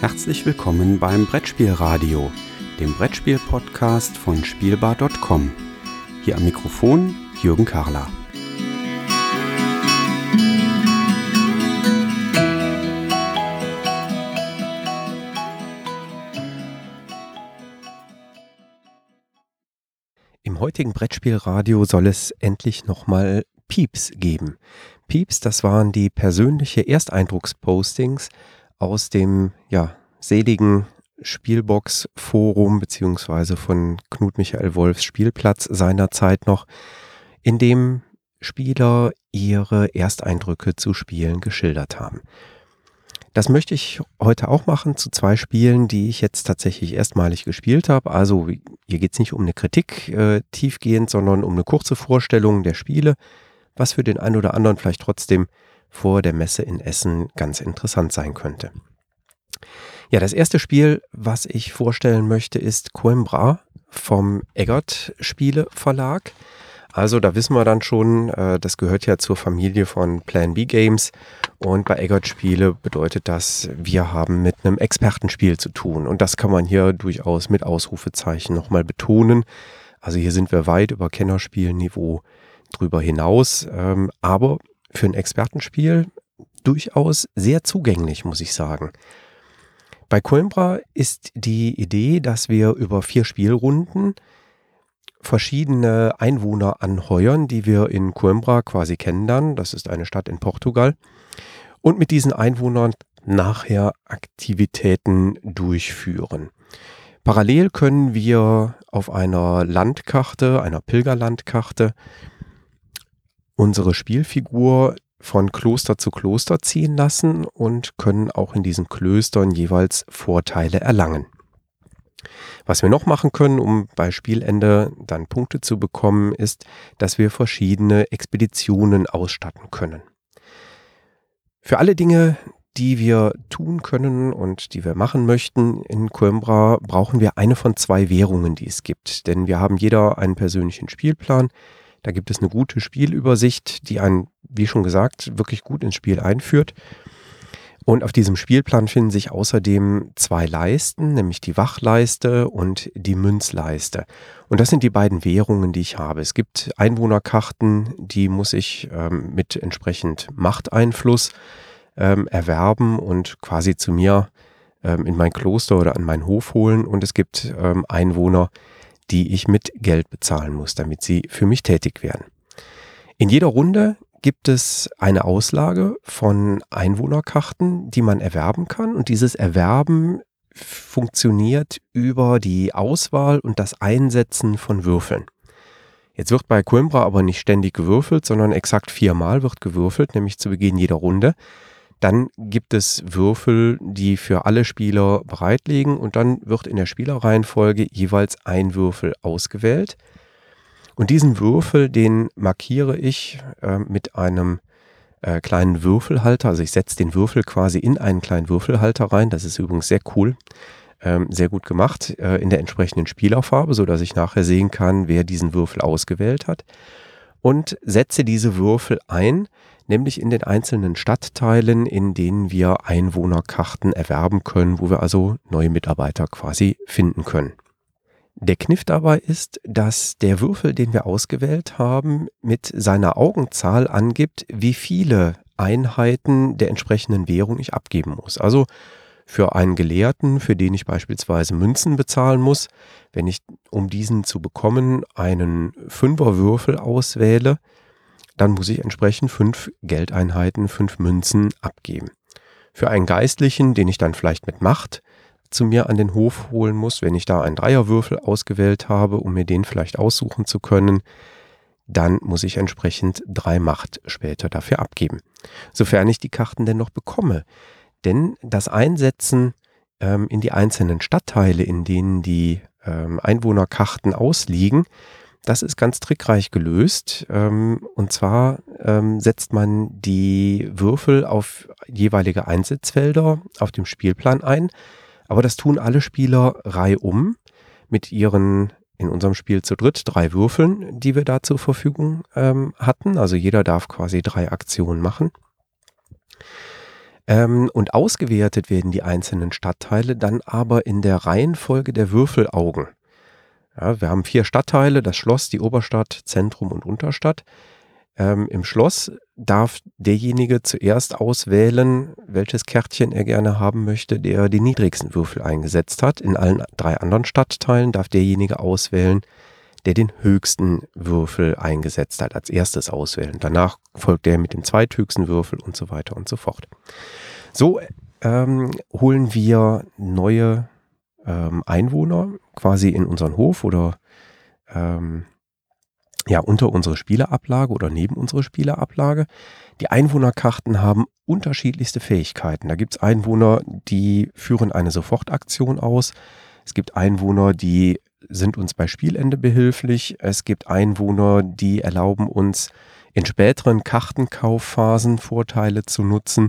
Herzlich willkommen beim Brettspielradio, dem Brettspiel-Podcast von Spielbar.com. Hier am Mikrofon Jürgen Karler. Im heutigen Brettspielradio soll es endlich nochmal Pieps geben. Pieps, das waren die persönliche Ersteindruckspostings aus dem ja, seligen Spielbox-Forum beziehungsweise von Knut Michael Wolfs Spielplatz seinerzeit noch, in dem Spieler ihre Ersteindrücke zu Spielen geschildert haben. Das möchte ich heute auch machen zu zwei Spielen, die ich jetzt tatsächlich erstmalig gespielt habe. Also hier geht es nicht um eine Kritik äh, tiefgehend, sondern um eine kurze Vorstellung der Spiele, was für den einen oder anderen vielleicht trotzdem vor der Messe in Essen ganz interessant sein könnte. Ja, das erste Spiel, was ich vorstellen möchte, ist Coimbra vom Eggert Spiele Verlag. Also da wissen wir dann schon, äh, das gehört ja zur Familie von Plan B Games und bei Eggert Spiele bedeutet das, wir haben mit einem Expertenspiel zu tun und das kann man hier durchaus mit Ausrufezeichen nochmal betonen. Also hier sind wir weit über Kennerspielniveau drüber hinaus, ähm, aber für ein Expertenspiel durchaus sehr zugänglich, muss ich sagen. Bei Coimbra ist die Idee, dass wir über vier Spielrunden verschiedene Einwohner anheuern, die wir in Coimbra quasi kennenlernen. Das ist eine Stadt in Portugal. Und mit diesen Einwohnern nachher Aktivitäten durchführen. Parallel können wir auf einer Landkarte, einer Pilgerlandkarte, unsere Spielfigur von Kloster zu Kloster ziehen lassen und können auch in diesen Klöstern jeweils Vorteile erlangen. Was wir noch machen können, um bei Spielende dann Punkte zu bekommen, ist, dass wir verschiedene Expeditionen ausstatten können. Für alle Dinge, die wir tun können und die wir machen möchten in Coimbra, brauchen wir eine von zwei Währungen, die es gibt. Denn wir haben jeder einen persönlichen Spielplan, da gibt es eine gute Spielübersicht, die einen, wie schon gesagt, wirklich gut ins Spiel einführt. Und auf diesem Spielplan finden sich außerdem zwei Leisten, nämlich die Wachleiste und die Münzleiste. Und das sind die beiden Währungen, die ich habe. Es gibt Einwohnerkarten, die muss ich ähm, mit entsprechend Machteinfluss ähm, erwerben und quasi zu mir ähm, in mein Kloster oder an meinen Hof holen. Und es gibt ähm, Einwohner, die ich mit Geld bezahlen muss, damit sie für mich tätig werden. In jeder Runde gibt es eine Auslage von Einwohnerkarten, die man erwerben kann. Und dieses Erwerben funktioniert über die Auswahl und das Einsetzen von Würfeln. Jetzt wird bei Coimbra aber nicht ständig gewürfelt, sondern exakt viermal wird gewürfelt, nämlich zu Beginn jeder Runde. Dann gibt es Würfel, die für alle Spieler bereit liegen und dann wird in der Spielerreihenfolge jeweils ein Würfel ausgewählt. Und diesen Würfel, den markiere ich äh, mit einem äh, kleinen Würfelhalter. Also ich setze den Würfel quasi in einen kleinen Würfelhalter rein. Das ist übrigens sehr cool. Ähm, sehr gut gemacht äh, in der entsprechenden Spielerfarbe, sodass ich nachher sehen kann, wer diesen Würfel ausgewählt hat. Und setze diese Würfel ein nämlich in den einzelnen Stadtteilen, in denen wir Einwohnerkarten erwerben können, wo wir also neue Mitarbeiter quasi finden können. Der Kniff dabei ist, dass der Würfel, den wir ausgewählt haben, mit seiner Augenzahl angibt, wie viele Einheiten der entsprechenden Währung ich abgeben muss. Also für einen Gelehrten, für den ich beispielsweise Münzen bezahlen muss, wenn ich, um diesen zu bekommen, einen Fünferwürfel auswähle, dann muss ich entsprechend fünf Geldeinheiten, fünf Münzen abgeben. Für einen Geistlichen, den ich dann vielleicht mit Macht zu mir an den Hof holen muss, wenn ich da einen Dreierwürfel ausgewählt habe, um mir den vielleicht aussuchen zu können, dann muss ich entsprechend drei Macht später dafür abgeben. Sofern ich die Karten denn noch bekomme. Denn das Einsetzen ähm, in die einzelnen Stadtteile, in denen die ähm, Einwohnerkarten ausliegen, das ist ganz trickreich gelöst. Ähm, und zwar ähm, setzt man die Würfel auf jeweilige Einsatzfelder auf dem Spielplan ein. Aber das tun alle Spieler reihum mit ihren, in unserem Spiel zu dritt, drei Würfeln, die wir da zur Verfügung ähm, hatten. Also jeder darf quasi drei Aktionen machen. Und ausgewertet werden die einzelnen Stadtteile dann aber in der Reihenfolge der Würfelaugen. Ja, wir haben vier Stadtteile, das Schloss, die Oberstadt, Zentrum und Unterstadt. Ähm, Im Schloss darf derjenige zuerst auswählen, welches Kärtchen er gerne haben möchte, der die niedrigsten Würfel eingesetzt hat. In allen drei anderen Stadtteilen darf derjenige auswählen, der den höchsten Würfel eingesetzt hat, als erstes auswählen. Danach folgt der mit dem zweithöchsten Würfel und so weiter und so fort. So ähm, holen wir neue ähm, Einwohner quasi in unseren Hof oder ähm, ja, unter unsere Spielerablage oder neben unsere Spielerablage. Die Einwohnerkarten haben unterschiedlichste Fähigkeiten. Da gibt es Einwohner, die führen eine Sofortaktion aus. Es gibt Einwohner, die sind uns bei Spielende behilflich. Es gibt Einwohner, die erlauben uns in späteren Kartenkauffhasen Vorteile zu nutzen.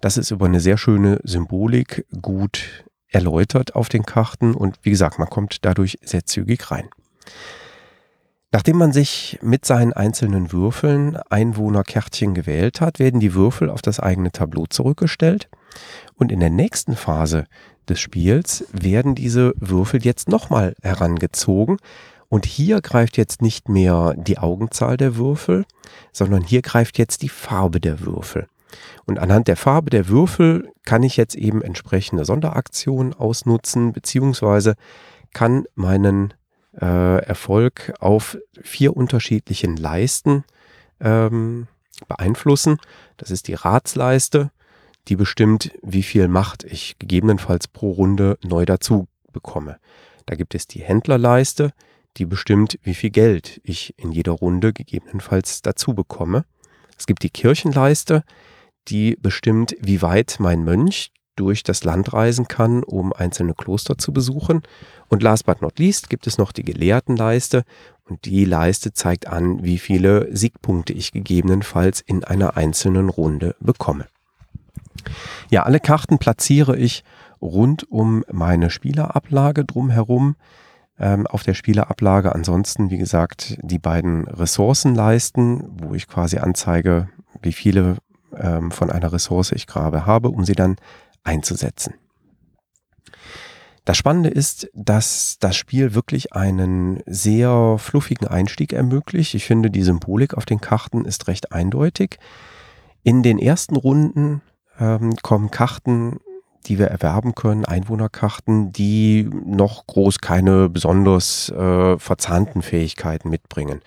Das ist über eine sehr schöne Symbolik gut erläutert auf den Karten und wie gesagt, man kommt dadurch sehr zügig rein. Nachdem man sich mit seinen einzelnen Würfeln Einwohnerkärtchen gewählt hat, werden die Würfel auf das eigene Tableau zurückgestellt und in der nächsten Phase des Spiels werden diese Würfel jetzt nochmal herangezogen und hier greift jetzt nicht mehr die Augenzahl der Würfel, sondern hier greift jetzt die Farbe der Würfel. Und anhand der Farbe der Würfel kann ich jetzt eben entsprechende Sonderaktionen ausnutzen, beziehungsweise kann meinen äh, Erfolg auf vier unterschiedlichen Leisten ähm, beeinflussen. Das ist die Ratsleiste, die bestimmt, wie viel Macht ich gegebenenfalls pro Runde neu dazu bekomme. Da gibt es die Händlerleiste, die bestimmt, wie viel Geld ich in jeder Runde gegebenenfalls dazu bekomme. Es gibt die Kirchenleiste, die bestimmt, wie weit mein Mönch durch das Land reisen kann, um einzelne Kloster zu besuchen. Und last but not least gibt es noch die Gelehrtenleiste und die Leiste zeigt an, wie viele Siegpunkte ich gegebenenfalls in einer einzelnen Runde bekomme. Ja, alle Karten platziere ich rund um meine Spielerablage drumherum. Ähm, auf der Spielerablage ansonsten, wie gesagt, die beiden Ressourcenleisten, wo ich quasi anzeige, wie viele ähm, von einer Ressource ich gerade habe, um sie dann einzusetzen. Das Spannende ist, dass das Spiel wirklich einen sehr fluffigen Einstieg ermöglicht. Ich finde, die Symbolik auf den Karten ist recht eindeutig. In den ersten Runden ähm, kommen Karten, die wir erwerben können, Einwohnerkarten, die noch groß keine besonders äh, verzahnten Fähigkeiten mitbringen.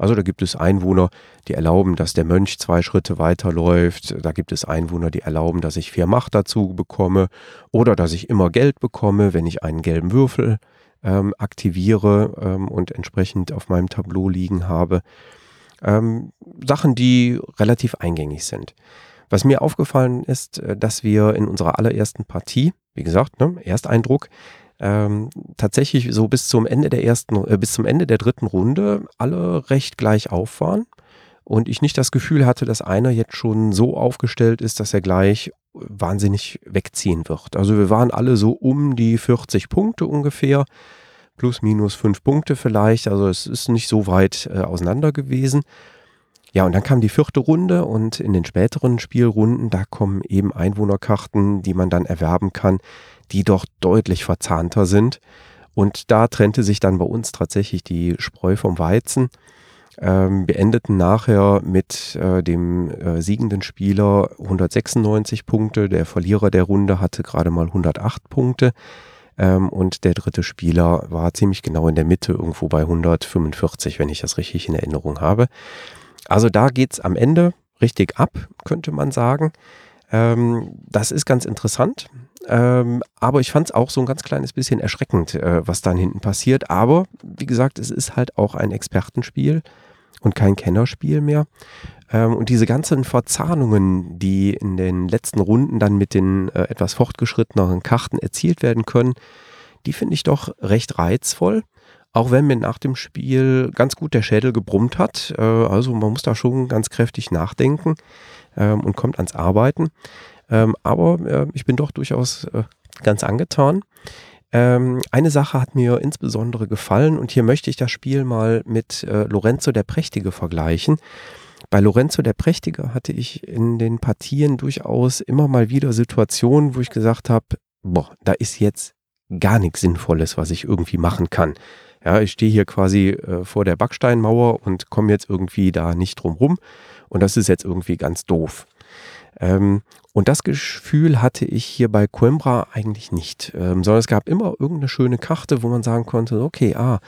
Also da gibt es Einwohner, die erlauben, dass der Mönch zwei Schritte weiterläuft. Da gibt es Einwohner, die erlauben, dass ich vier Macht dazu bekomme oder dass ich immer Geld bekomme, wenn ich einen gelben Würfel ähm, aktiviere ähm, und entsprechend auf meinem Tableau liegen habe. Ähm, Sachen, die relativ eingängig sind. Was mir aufgefallen ist, äh, dass wir in unserer allerersten Partie, wie gesagt, ne, Ersteindruck, ähm, tatsächlich so bis zum Ende der ersten, äh, bis zum Ende der dritten Runde alle recht gleich auf waren. Und ich nicht das Gefühl hatte, dass einer jetzt schon so aufgestellt ist, dass er gleich wahnsinnig wegziehen wird. Also wir waren alle so um die 40 Punkte ungefähr, plus minus 5 Punkte vielleicht. Also es ist nicht so weit äh, auseinander gewesen. Ja, und dann kam die vierte Runde und in den späteren Spielrunden, da kommen eben Einwohnerkarten, die man dann erwerben kann, die doch deutlich verzahnter sind. Und da trennte sich dann bei uns tatsächlich die Spreu vom Weizen. Ähm, wir endeten nachher mit äh, dem äh, siegenden Spieler 196 Punkte. Der Verlierer der Runde hatte gerade mal 108 Punkte. Ähm, und der dritte Spieler war ziemlich genau in der Mitte, irgendwo bei 145, wenn ich das richtig in Erinnerung habe. Also da geht es am Ende richtig ab, könnte man sagen. Ähm, das ist ganz interessant. Ähm, aber ich fand es auch so ein ganz kleines bisschen erschreckend, äh, was dann hinten passiert. Aber wie gesagt, es ist halt auch ein Expertenspiel und kein Kennerspiel mehr. Ähm, und diese ganzen Verzahnungen, die in den letzten Runden dann mit den äh, etwas fortgeschritteneren Karten erzielt werden können, die finde ich doch recht reizvoll. Auch wenn mir nach dem Spiel ganz gut der Schädel gebrummt hat. Äh, also man muss da schon ganz kräftig nachdenken ähm, und kommt ans Arbeiten. Ähm, aber äh, ich bin doch durchaus äh, ganz angetan. Ähm, eine Sache hat mir insbesondere gefallen und hier möchte ich das Spiel mal mit äh, Lorenzo der Prächtige vergleichen. bei Lorenzo der Prächtige hatte ich in den Partien durchaus immer mal wieder Situationen, wo ich gesagt habe, boah, da ist jetzt gar nichts Sinnvolles, was ich irgendwie machen kann. Ja, ich stehe hier quasi äh, vor der Backsteinmauer und komme jetzt irgendwie da nicht drum rum. Und das ist jetzt irgendwie ganz doof. Ähm, und das Gefühl hatte ich hier bei Coimbra eigentlich nicht, ähm, sondern es gab immer irgendeine schöne Karte, wo man sagen konnte, okay, ah,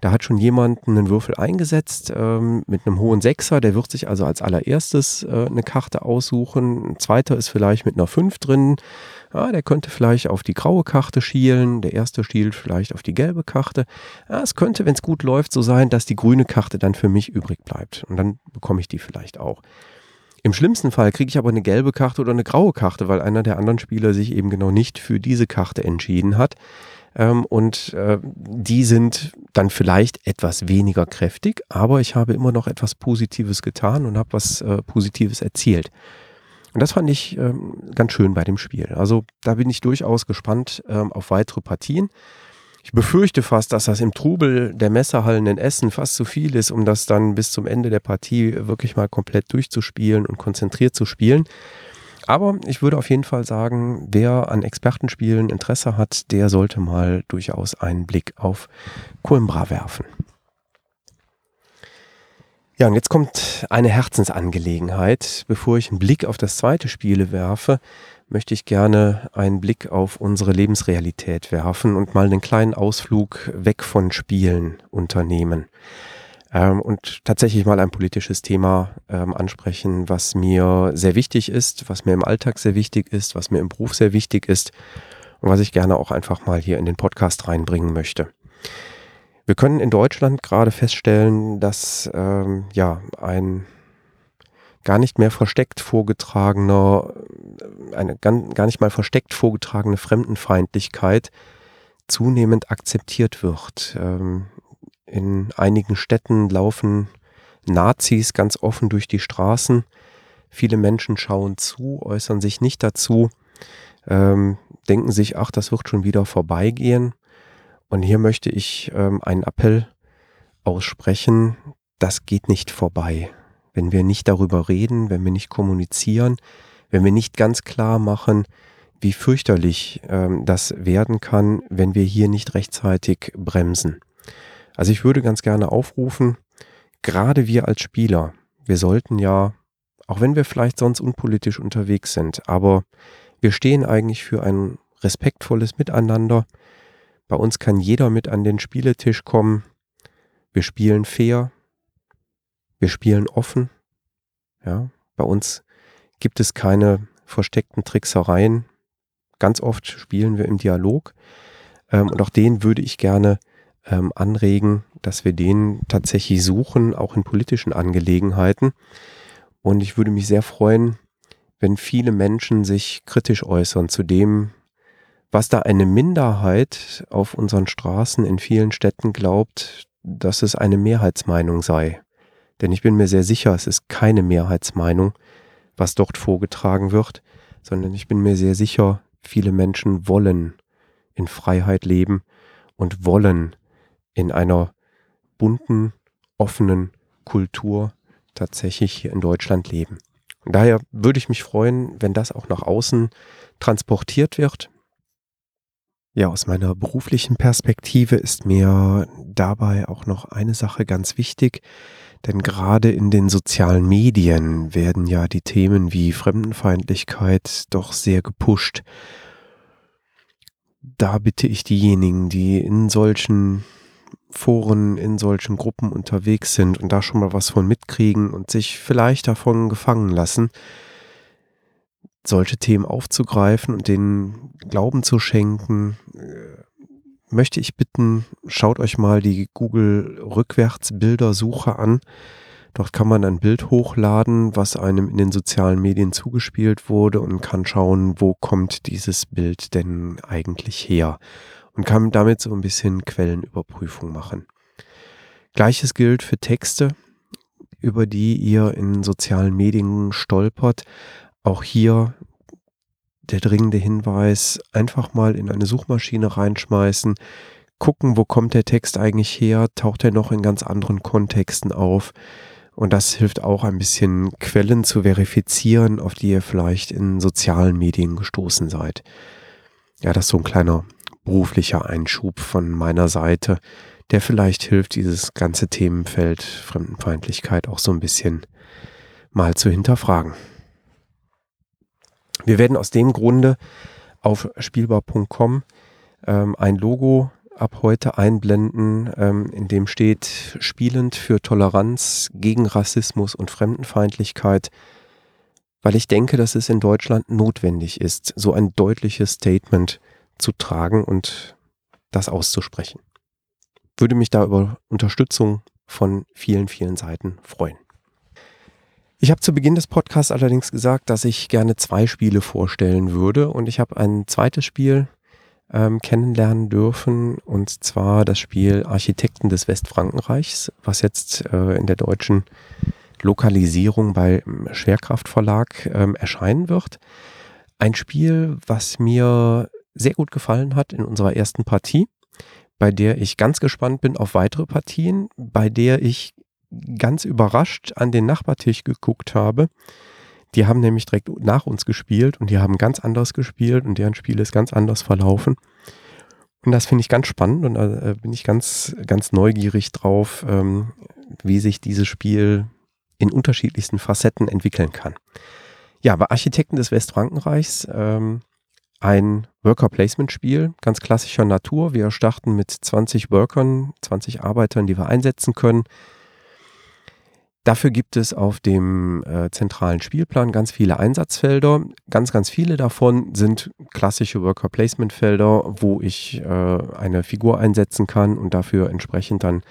da hat schon jemand einen Würfel eingesetzt ähm, mit einem hohen Sechser, der wird sich also als allererstes äh, eine Karte aussuchen. Ein zweiter ist vielleicht mit einer 5 drin, ja, der könnte vielleicht auf die graue Karte schielen, der erste schielt vielleicht auf die gelbe Karte. Ja, es könnte, wenn es gut läuft, so sein, dass die grüne Karte dann für mich übrig bleibt und dann bekomme ich die vielleicht auch. Im schlimmsten Fall kriege ich aber eine gelbe Karte oder eine graue Karte, weil einer der anderen Spieler sich eben genau nicht für diese Karte entschieden hat. Ähm, und äh, die sind dann vielleicht etwas weniger kräftig, aber ich habe immer noch etwas Positives getan und habe was äh, Positives erzielt. Und das fand ich ähm, ganz schön bei dem Spiel. Also da bin ich durchaus gespannt ähm, auf weitere Partien. Ich befürchte fast, dass das im Trubel der Messerhallen in Essen fast zu viel ist, um das dann bis zum Ende der Partie wirklich mal komplett durchzuspielen und konzentriert zu spielen. Aber ich würde auf jeden Fall sagen, wer an Expertenspielen Interesse hat, der sollte mal durchaus einen Blick auf Coimbra werfen. Ja, und jetzt kommt eine Herzensangelegenheit. Bevor ich einen Blick auf das zweite Spiel werfe, möchte ich gerne einen Blick auf unsere Lebensrealität werfen und mal einen kleinen Ausflug weg von Spielen unternehmen. Ähm, und tatsächlich mal ein politisches Thema ähm, ansprechen, was mir sehr wichtig ist, was mir im Alltag sehr wichtig ist, was mir im Beruf sehr wichtig ist und was ich gerne auch einfach mal hier in den Podcast reinbringen möchte. Wir können in Deutschland gerade feststellen, dass ähm, ja ein gar nicht mehr versteckt vorgetragener, eine gar nicht mal versteckt vorgetragene Fremdenfeindlichkeit zunehmend akzeptiert wird. Ähm, in einigen Städten laufen Nazis ganz offen durch die Straßen. Viele Menschen schauen zu, äußern sich nicht dazu, ähm, denken sich, ach, das wird schon wieder vorbeigehen. Und hier möchte ich ähm, einen Appell aussprechen, das geht nicht vorbei wenn wir nicht darüber reden, wenn wir nicht kommunizieren, wenn wir nicht ganz klar machen, wie fürchterlich ähm, das werden kann, wenn wir hier nicht rechtzeitig bremsen. Also ich würde ganz gerne aufrufen, gerade wir als Spieler, wir sollten ja, auch wenn wir vielleicht sonst unpolitisch unterwegs sind, aber wir stehen eigentlich für ein respektvolles Miteinander. Bei uns kann jeder mit an den Spieletisch kommen. Wir spielen fair, wir spielen offen. Ja, bei uns gibt es keine versteckten Tricksereien. Ganz oft spielen wir im Dialog. Ähm, und auch den würde ich gerne ähm, anregen, dass wir den tatsächlich suchen, auch in politischen Angelegenheiten. Und ich würde mich sehr freuen, wenn viele Menschen sich kritisch äußern zu dem, was da eine Minderheit auf unseren Straßen in vielen Städten glaubt, dass es eine Mehrheitsmeinung sei. Denn ich bin mir sehr sicher, es ist keine Mehrheitsmeinung, was dort vorgetragen wird, sondern ich bin mir sehr sicher, viele Menschen wollen in Freiheit leben und wollen in einer bunten, offenen Kultur tatsächlich hier in Deutschland leben. Und daher würde ich mich freuen, wenn das auch nach außen transportiert wird. Ja, aus meiner beruflichen Perspektive ist mir dabei auch noch eine Sache ganz wichtig. Denn gerade in den sozialen Medien werden ja die Themen wie Fremdenfeindlichkeit doch sehr gepusht. Da bitte ich diejenigen, die in solchen Foren, in solchen Gruppen unterwegs sind und da schon mal was von mitkriegen und sich vielleicht davon gefangen lassen, solche Themen aufzugreifen und den Glauben zu schenken, möchte ich bitten, schaut euch mal die Google Rückwärtsbildersuche an. Dort kann man ein Bild hochladen, was einem in den sozialen Medien zugespielt wurde und kann schauen, wo kommt dieses Bild denn eigentlich her und kann damit so ein bisschen Quellenüberprüfung machen. Gleiches gilt für Texte, über die ihr in sozialen Medien stolpert. Auch hier der dringende Hinweis, einfach mal in eine Suchmaschine reinschmeißen, gucken, wo kommt der Text eigentlich her, taucht er noch in ganz anderen Kontexten auf Und das hilft auch ein bisschen Quellen zu verifizieren, auf die ihr vielleicht in sozialen Medien gestoßen seid. Ja, das ist so ein kleiner beruflicher Einschub von meiner Seite, der vielleicht hilft, dieses ganze Themenfeld Fremdenfeindlichkeit auch so ein bisschen mal zu hinterfragen. Wir werden aus dem Grunde auf spielbar.com ähm, ein Logo ab heute einblenden, ähm, in dem steht Spielend für Toleranz gegen Rassismus und Fremdenfeindlichkeit, weil ich denke, dass es in Deutschland notwendig ist, so ein deutliches Statement zu tragen und das auszusprechen. Würde mich da über Unterstützung von vielen, vielen Seiten freuen. Ich habe zu Beginn des Podcasts allerdings gesagt, dass ich gerne zwei Spiele vorstellen würde und ich habe ein zweites Spiel ähm, kennenlernen dürfen und zwar das Spiel Architekten des Westfrankenreichs, was jetzt äh, in der deutschen Lokalisierung bei Schwerkraftverlag ähm, erscheinen wird. Ein Spiel, was mir sehr gut gefallen hat in unserer ersten Partie, bei der ich ganz gespannt bin auf weitere Partien, bei der ich ganz überrascht an den Nachbartisch geguckt habe. Die haben nämlich direkt nach uns gespielt und die haben ganz anders gespielt und deren Spiel ist ganz anders verlaufen. Und das finde ich ganz spannend und da äh, bin ich ganz, ganz neugierig drauf, ähm, wie sich dieses Spiel in unterschiedlichsten Facetten entwickeln kann. Ja, bei Architekten des Westfrankenreichs ähm, ein Worker-Placement-Spiel, ganz klassischer Natur. Wir starten mit 20 Workern, 20 Arbeitern, die wir einsetzen können. Dafür gibt es auf dem äh, zentralen Spielplan ganz viele Einsatzfelder. Ganz, ganz viele davon sind klassische Worker Placement Felder, wo ich äh, eine Figur einsetzen kann und dafür entsprechend dann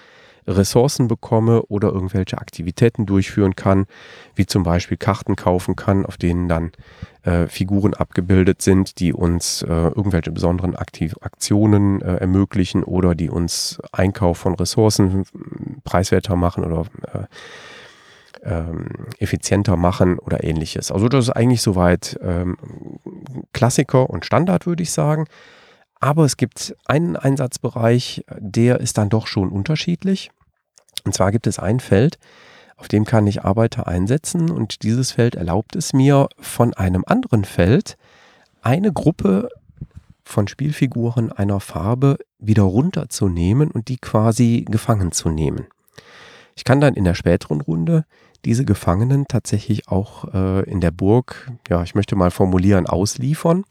Ressourcen bekomme oder irgendwelche Aktivitäten durchführen kann, wie zum Beispiel Karten kaufen kann, auf denen dann äh, Figuren abgebildet sind, die uns äh, irgendwelche besonderen Aktiv Aktionen äh, ermöglichen oder die uns Einkauf von Ressourcen preiswerter machen oder äh, ähm, effizienter machen oder ähnliches. Also das ist eigentlich soweit ähm, Klassiker und Standard, würde ich sagen. Aber es gibt einen Einsatzbereich, der ist dann doch schon unterschiedlich. Und zwar gibt es ein Feld, auf dem kann ich Arbeiter einsetzen und dieses Feld erlaubt es mir von einem anderen Feld eine Gruppe von Spielfiguren einer Farbe wieder runterzunehmen und die quasi gefangen zu nehmen. Ich kann dann in der späteren Runde diese Gefangenen tatsächlich auch äh, in der Burg, ja, ich möchte mal formulieren, ausliefern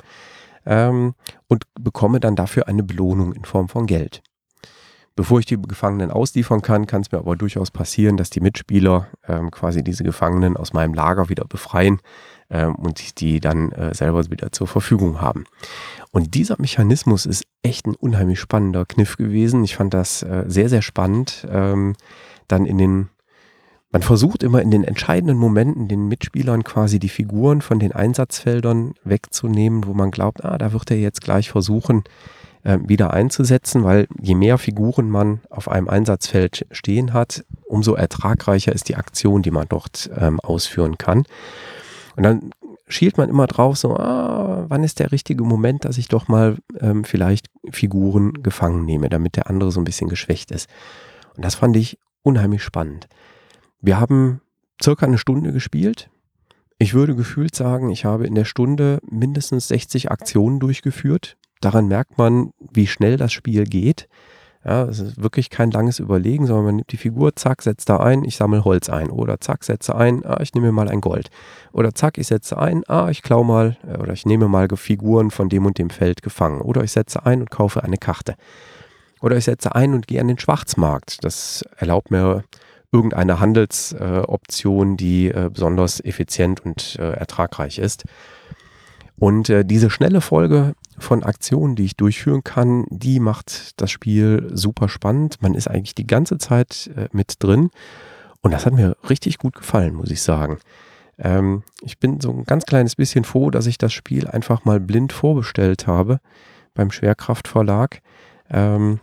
ähm, und bekomme dann dafür eine Belohnung in Form von Geld. Bevor ich die Gefangenen ausliefern kann, kann es mir aber durchaus passieren, dass die Mitspieler ähm, quasi diese Gefangenen aus meinem Lager wieder befreien ähm, und die dann äh, selber wieder zur Verfügung haben. Und dieser Mechanismus ist echt ein unheimlich spannender Kniff gewesen. Ich fand das äh, sehr, sehr spannend, ähm, dann in den man versucht immer in den entscheidenden Momenten den Mitspielern quasi die Figuren von den Einsatzfeldern wegzunehmen, wo man glaubt, ah, da wird er jetzt gleich versuchen, äh, wieder einzusetzen, weil je mehr Figuren man auf einem Einsatzfeld stehen hat, umso ertragreicher ist die Aktion, die man dort ähm, ausführen kann. Und dann schielt man immer drauf, so, ah, wann ist der richtige Moment, dass ich doch mal ähm, vielleicht Figuren gefangen nehme, damit der andere so ein bisschen geschwächt ist. Und das fand ich unheimlich spannend. Wir haben circa eine Stunde gespielt. Ich würde gefühlt sagen, ich habe in der Stunde mindestens 60 Aktionen durchgeführt. Daran merkt man, wie schnell das Spiel geht. Ja, es ist wirklich kein langes Überlegen, sondern man nimmt die Figur, zack, setzt da ein, ich sammle Holz ein. Oder zack, setze ein, ah, ich nehme mal ein Gold. Oder zack, ich setze ein, ah, ich klau mal, äh, oder ich nehme mal Figuren von dem und dem Feld gefangen. Oder ich setze ein und kaufe eine Karte. Oder ich setze ein und gehe an den Schwarzmarkt. Das erlaubt mir irgendeine Handelsoption, die äh, besonders effizient und äh, ertragreich ist. Und äh, diese schnelle Folge von Aktionen, die ich durchführen kann, die macht das Spiel super spannend. Man ist eigentlich die ganze Zeit mit drin. Und das hat mir richtig gut gefallen, muss ich sagen. Ähm, ich bin so ein ganz kleines bisschen froh, dass ich das Spiel einfach mal blind vorbestellt habe beim Schwerkraftverlag. Ähm,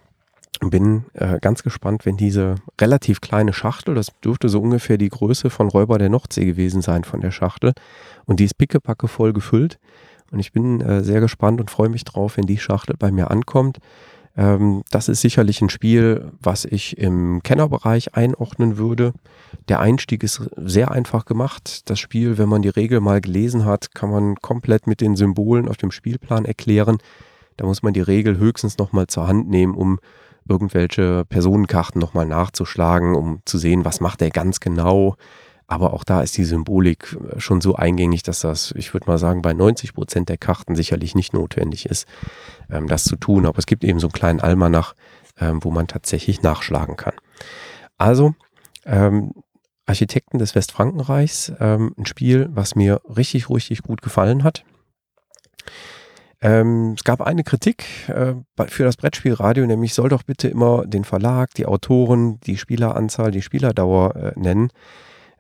bin äh, ganz gespannt, wenn diese relativ kleine Schachtel, das dürfte so ungefähr die Größe von Räuber der Nordsee gewesen sein von der Schachtel, und die ist pickepacke voll gefüllt. Und ich bin äh, sehr gespannt und freue mich drauf, wenn die Schachtel bei mir ankommt. Ähm, das ist sicherlich ein Spiel, was ich im Kennerbereich einordnen würde. Der Einstieg ist sehr einfach gemacht. Das Spiel, wenn man die Regel mal gelesen hat, kann man komplett mit den Symbolen auf dem Spielplan erklären. Da muss man die Regel höchstens nochmal zur Hand nehmen, um irgendwelche Personenkarten nochmal nachzuschlagen, um zu sehen, was macht er ganz genau. Aber auch da ist die Symbolik schon so eingängig, dass das, ich würde mal sagen, bei 90 Prozent der Karten sicherlich nicht notwendig ist, ähm, das zu tun. Aber es gibt eben so einen kleinen Almanach, ähm, wo man tatsächlich nachschlagen kann. Also, ähm, Architekten des Westfrankenreichs, ähm, ein Spiel, was mir richtig, richtig gut gefallen hat. Ähm, es gab eine Kritik äh, für das Brettspielradio, nämlich soll doch bitte immer den Verlag, die Autoren, die Spieleranzahl, die Spielerdauer äh, nennen.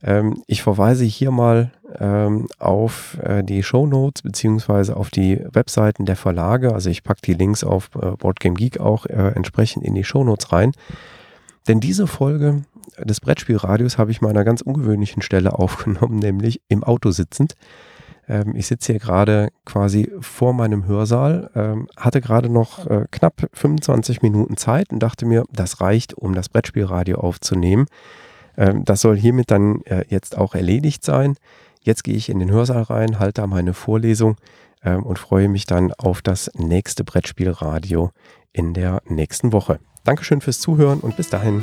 Ähm, ich verweise hier mal ähm, auf äh, die Show Notes beziehungsweise auf die Webseiten der Verlage. Also ich packe die Links auf äh, Boardgame Geek auch äh, entsprechend in die Show Notes rein. Denn diese Folge des Brettspielradios habe ich mal an einer ganz ungewöhnlichen Stelle aufgenommen, nämlich im Auto sitzend. Ähm, ich sitze hier gerade quasi vor meinem Hörsaal, ähm, hatte gerade noch äh, knapp 25 Minuten Zeit und dachte mir, das reicht, um das Brettspielradio aufzunehmen. Ähm, das soll hiermit dann äh, jetzt auch erledigt sein. Jetzt gehe ich in den Hörsaal rein, halte da meine Vorlesung ähm, und freue mich dann auf das nächste Brettspielradio in der nächsten Woche. Dankeschön fürs Zuhören und bis dahin.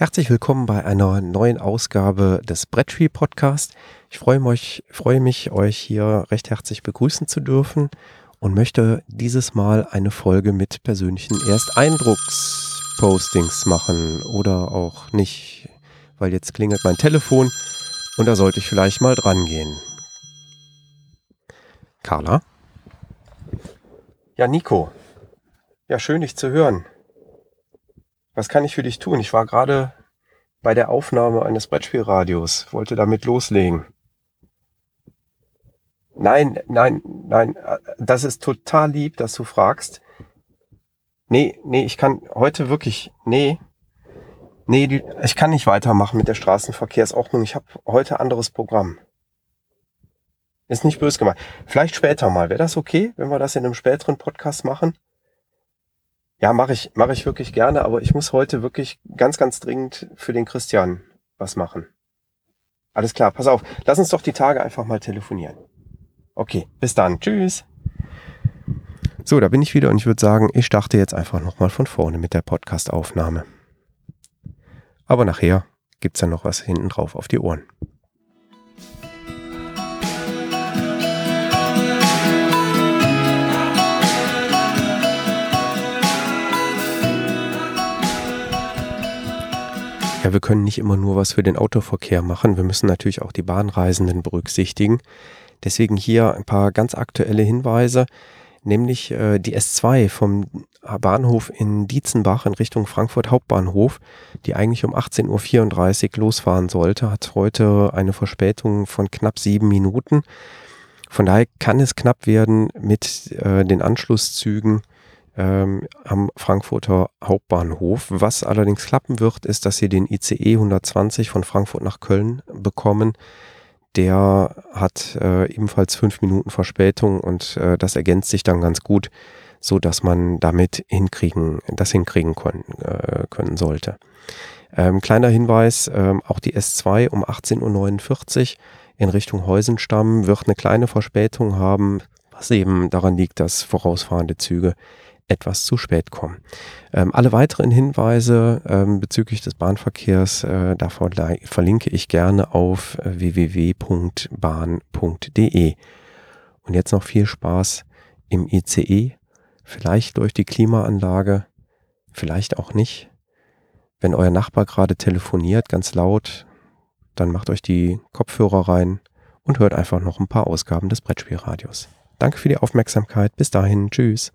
Herzlich willkommen bei einer neuen Ausgabe des Brettspiel Podcast. Ich freue mich, freue mich, euch hier recht herzlich begrüßen zu dürfen und möchte dieses Mal eine Folge mit persönlichen Ersteindruckspostings machen oder auch nicht, weil jetzt klingelt mein Telefon und da sollte ich vielleicht mal dran gehen. Carla? Ja, Nico. Ja, schön dich zu hören. Was kann ich für dich tun? Ich war gerade bei der Aufnahme eines Brettspielradios, wollte damit loslegen. Nein, nein, nein, das ist total lieb, dass du fragst. Nee, nee, ich kann heute wirklich, nee, nee, ich kann nicht weitermachen mit der Straßenverkehrsordnung. Ich habe heute anderes Programm. Ist nicht böse gemeint. Vielleicht später mal. Wäre das okay, wenn wir das in einem späteren Podcast machen? Ja, mache ich, mache ich wirklich gerne, aber ich muss heute wirklich ganz, ganz dringend für den Christian was machen. Alles klar, pass auf, lass uns doch die Tage einfach mal telefonieren. Okay, bis dann. Tschüss. So, da bin ich wieder und ich würde sagen, ich starte jetzt einfach nochmal von vorne mit der Podcast-Aufnahme. Aber nachher gibt's dann noch was hinten drauf auf die Ohren. Ja, wir können nicht immer nur was für den Autoverkehr machen. Wir müssen natürlich auch die Bahnreisenden berücksichtigen. Deswegen hier ein paar ganz aktuelle Hinweise, nämlich äh, die S2 vom Bahnhof in Dietzenbach in Richtung Frankfurt Hauptbahnhof, die eigentlich um 18.34 Uhr losfahren sollte, hat heute eine Verspätung von knapp sieben Minuten. Von daher kann es knapp werden mit äh, den Anschlusszügen ähm, am Frankfurter Hauptbahnhof. Was allerdings klappen wird, ist, dass sie den ICE 120 von Frankfurt nach Köln bekommen. Der hat äh, ebenfalls fünf Minuten Verspätung und äh, das ergänzt sich dann ganz gut, so dass man damit hinkriegen, das hinkriegen können, äh, können sollte. Ähm, kleiner Hinweis, ähm, auch die S2 um 18.49 Uhr in Richtung Heusenstamm wird eine kleine Verspätung haben, was eben daran liegt, dass vorausfahrende Züge etwas zu spät kommen. Ähm, alle weiteren Hinweise ähm, bezüglich des Bahnverkehrs, äh, davon verlinke ich gerne auf äh, www.bahn.de. Und jetzt noch viel Spaß im ICE, vielleicht durch die Klimaanlage, vielleicht auch nicht. wenn euer Nachbar gerade telefoniert, ganz laut, dann macht euch die Kopfhörer rein und hört einfach noch ein paar Ausgaben des Brettspielradios. Danke für die Aufmerksamkeit. Bis dahin. Tschüss.